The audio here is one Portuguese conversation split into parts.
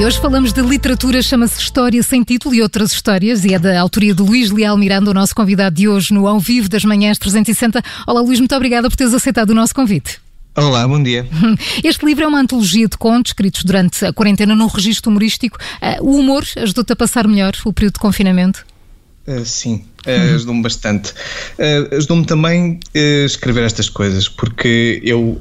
E hoje falamos de literatura, chama-se História Sem Título e Outras Histórias, e é da autoria de Luís Leal Miranda, o nosso convidado de hoje no Ao Vivo das Manhãs 360. Olá, Luís, muito obrigada por teres aceitado o nosso convite. Olá, bom dia. Este livro é uma antologia de contos escritos durante a quarentena num registro humorístico. Uh, o humor ajudou-te a passar melhor o período de confinamento? Uh, sim, uh, ajudou-me bastante. Uh, ajudou-me também a escrever estas coisas, porque eu,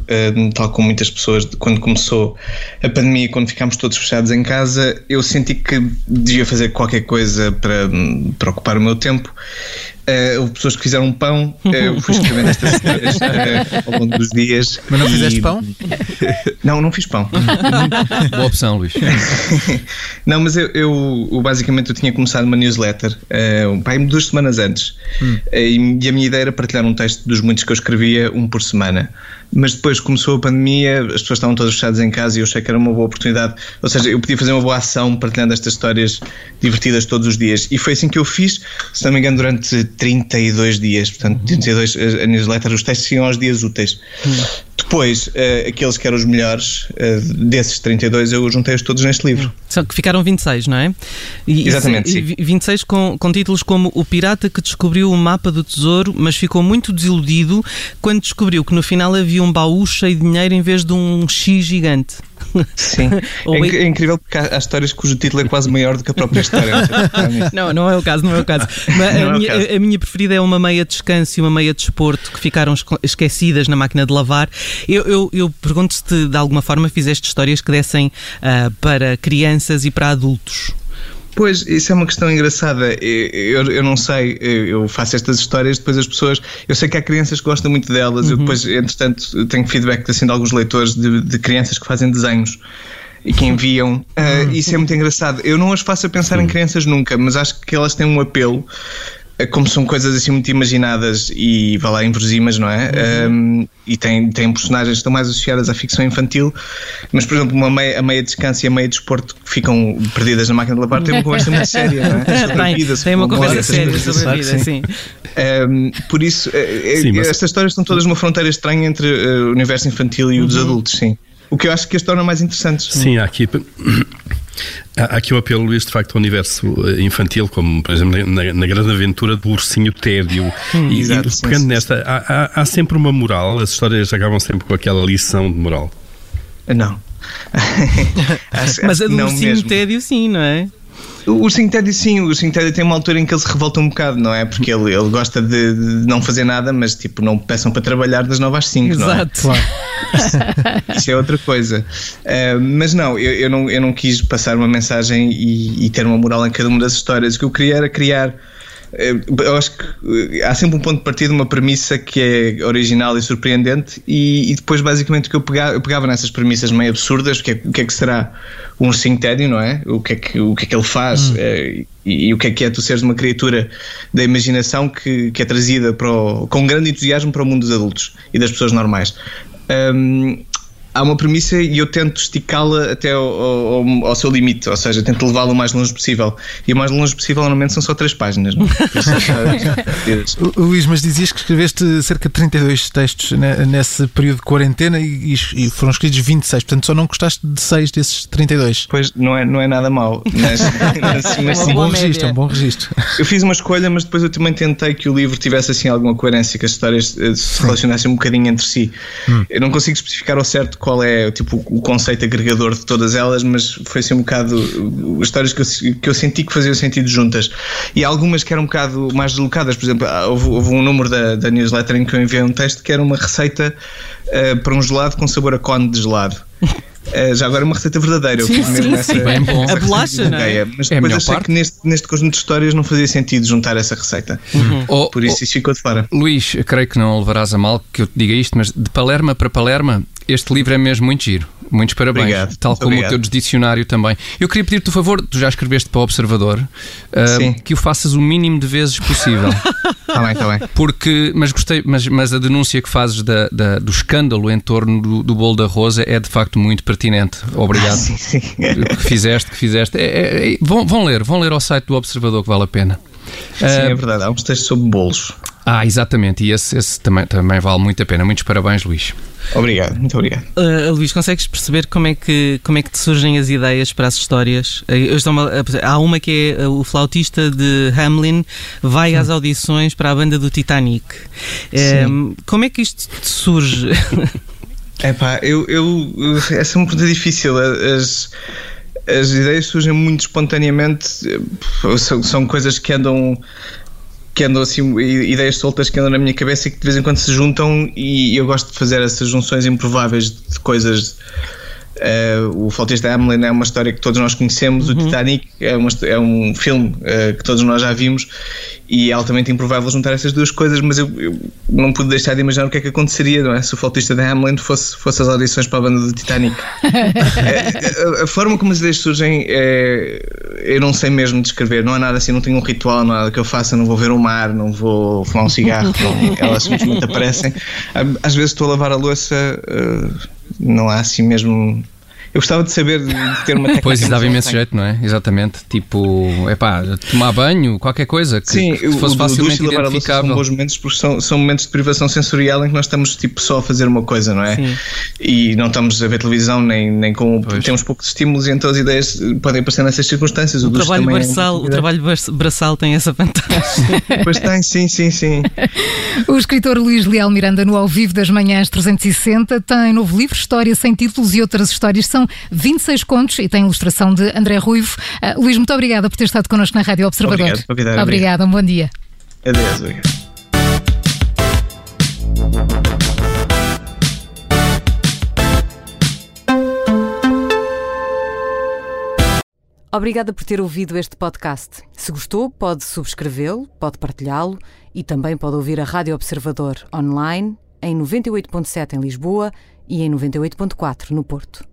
tal como muitas pessoas, quando começou a pandemia, quando ficámos todos fechados em casa, eu senti que devia fazer qualquer coisa para, para ocupar o meu tempo Uh, houve pessoas que fizeram pão, uh, eu fui escrevendo estas histórias uh, ao longo dos dias. Mas não e... fizeste pão? não, não fiz pão. Boa opção, Luís. não, mas eu, eu, basicamente eu tinha começado uma newsletter uh, pai, duas semanas antes hum. e, e a minha ideia era partilhar um texto dos muitos que eu escrevia, um por semana mas depois começou a pandemia, as pessoas estavam todas fechadas em casa e eu achei que era uma boa oportunidade. Ou seja, eu podia fazer uma boa ação partilhando estas histórias divertidas todos os dias. E foi assim que eu fiz, se não me engano, durante 32 dias. Portanto, 32 a newsletter, os testes iam aos dias úteis. Hum. Depois, uh, aqueles que eram os melhores, uh, desses 32, eu juntei-os todos neste livro. Só que ficaram 26, não é? E, Exatamente. E, 26 com, com títulos como O Pirata que descobriu o mapa do tesouro, mas ficou muito desiludido quando descobriu que no final havia um baú cheio de dinheiro em vez de um X gigante. Sim, é, é, incrível porque há, há, histórias cujo título é quase maior do que a própria história. não, não é o caso, não é o caso. Mas a, é minha, caso. a, minha, preferida é uma meia descanso e uma meia desporto que ficaram esquecidas na máquina de lavar. Eu, eu, eu pergunto se de alguma forma fizeste histórias que dessem uh, para crianças e para adultos. Pois, isso é uma questão engraçada. Eu, eu, eu, não sei, eu faço estas histórias, depois as pessoas. Eu sei que há crianças que gostam muito delas, uhum. eu depois, entretanto, tenho feedback assim, de alguns leitores de, de crianças que fazem desenhos e que enviam. Uh, isso é muito engraçado. Eu não as faço a pensar em crianças nunca, mas acho que elas têm um apelo como são coisas assim muito imaginadas e vá lá inverosímimas, não é? Uhum. Um, e tem, tem personagens que estão mais associadas à ficção infantil, mas por exemplo, uma meia, a meia descanso e a meia desporto que ficam perdidas na máquina de lavar tem uma conversa muito séria, não é? Sobre tem, vida, tem uma conversa séria sobre a vida, sim. Um, por isso, é, é, sim, mas... estas histórias estão todas numa fronteira estranha entre uh, o universo infantil e o dos uhum. adultos, sim. O que eu acho que as torna mais interessantes. Sim, há aqui Há aqui o apelo, Luís, de facto, ao universo eh, infantil, como, por exemplo, na, na grande aventura do ursinho tédio. Hum, e, exato, e pegando nesta, há, há, há, sempre uma moral, as histórias acabam sempre com aquela lição de moral. Não. Mas a do ursinho mesmo. tédio, sim, não é? O Teddy, sim, o Teddy tem uma altura em que ele se revolta um bocado, não é? Porque ele, ele gosta de, de não fazer nada, mas tipo, não peçam para trabalhar das 9 às 5, Exato. não é? Claro. Isso é outra coisa. Uh, mas não eu, eu não, eu não quis passar uma mensagem e, e ter uma moral em cada uma das histórias. O que eu queria era criar eu acho que eh, há sempre um ponto de partida, uma premissa que é original e surpreendente, e, e depois, basicamente, o que eu pegava, eu pegava nessas premissas meio absurdas: o que é, o que, é que será um ursinho tédio, não é? O que é que, o que, é que ele faz? Hum. É, e, e, o que é que é tu seres uma criatura da imaginação que, que é trazida para o, com grande entusiasmo para o mundo dos adultos e das pessoas normais. Um, há uma premissa e eu tento esticá-la até ao, ao, ao, seu limite, ou seja, tento levá-la o mais longe possível. E o mais longe possível normalmente são só três páginas. Luís, mas dizias que escreveste cerca de 32 textos nesse período de quarentena e, e foram escritos 26, portanto só não gostaste de 6 desses 32. Pois não é, não é nada mau, mas, mas. É um bom registro, é um bom registro. Eu fiz uma escolha, mas depois eu também tentei que o livro tivesse assim alguma coerência, que as histórias eh, se relacionassem um bocadinho entre si. Hum. Eu não consigo especificar ao certo qual é tipo, o conceito agregador de todas elas, mas foi assim um bocado histórias que eu, que eu senti que faziam sentido juntas. E algumas que eram um bocado mais deslocadas, por exemplo, houve, houve um número da, da newsletter em que eu enviei um texto que era uma receita uh, para um gelado com sabor a cone de gelado. Uh, já agora é uma receita verdadeira. Sim, eu fiz mesmo sim, essa, bem bom. A bolacha, não é? Mas é depois achei parte. que neste, neste conjunto de histórias não fazia sentido juntar essa receita. Uhum. Oh, Por isso oh, isso ficou de fora. Luís, creio que não levarás a mal que eu te diga isto, mas de Palerma para Palerma, este livro é mesmo muito giro. Muitos parabéns. Obrigado. Tal como obrigado. o teu dicionário também. Eu queria pedir-te o favor, tu já escreveste para o Observador, uh, que o faças o mínimo de vezes possível. Está bem, está bem. Porque, mas gostei, mas, mas a denúncia que fazes da, da do escândalo em torno do, do bolo da Rosa é de facto muito pertinente. Obrigado. Ah, sim, sim. Que fizeste, que fizeste. É, é, é, vão, vão ler, vão ler ao site do Observador que vale a pena. Sim, é verdade. Há uns textos sobre bolos. Ah, exatamente. E esse, esse também, também vale muito a pena. Muitos parabéns, Luís. Obrigado, muito obrigado. Uh, Luís, consegues perceber como é, que, como é que te surgem as ideias para as histórias? Eu estou há uma que é o flautista de Hamlin vai às audições para a banda do Titanic. Um, como é que isto te surge? É pá, eu, eu, essa é uma pergunta difícil. As, as ideias surgem muito espontaneamente, são, são coisas que andam que andam assim, ideias soltas que andam na minha cabeça e que de vez em quando se juntam e eu gosto de fazer essas junções improváveis de coisas Uh, o Flautista Hamlin é uma história que todos nós conhecemos, uhum. o Titanic é, uma, é um filme uh, que todos nós já vimos e é altamente improvável juntar essas duas coisas, mas eu, eu, não pude deixar de imaginar o que é que aconteceria não é? se o Flautista de Hamlin fosse, fosse as audições para a banda do Titanic. a, a, a, forma como as ideias surgem é, eu não sei mesmo descrever, não há nada assim, não tenho um ritual, nada que eu faça, não vou ver o mar, não vou fumar um cigarro, não, elas simplesmente aparecem. Às vezes estou a lavar a louça. Uh, não há assim mesmo eu gostava de saber de ter uma técnica. Pois, dava imenso jeito, não é? Exatamente. Tipo, é pá, tomar banho, qualquer coisa que, Sim, que fosse o, facilmente o identificável. São bons momentos porque são, são momentos de privação sensorial em que nós estamos tipo só a fazer uma coisa, não é? Sim. E não estamos a ver televisão nem, nem com. Pois. Temos poucos estímulos e então as ideias podem aparecer nessas circunstâncias. O, o trabalho, é braçal, é o trabalho braçal tem essa vantagem. pois tem, sim, sim, sim. o escritor Luís Leal Miranda, no Ao Vivo das Manhãs 360, tem novo livro, História Sem Títulos e Outras Histórias. São 26 dois contos e tem ilustração de André Ruivo. Uh, Luís, muito obrigada por ter estado connosco na Rádio Observador. Obrigado, Obrigada, um bom dia. Adeus, obrigado. Obrigada por ter ouvido este podcast. Se gostou, pode subscrevê-lo, pode partilhá-lo e também pode ouvir a Rádio Observador online em 98.7 em Lisboa e em 98.4 no Porto.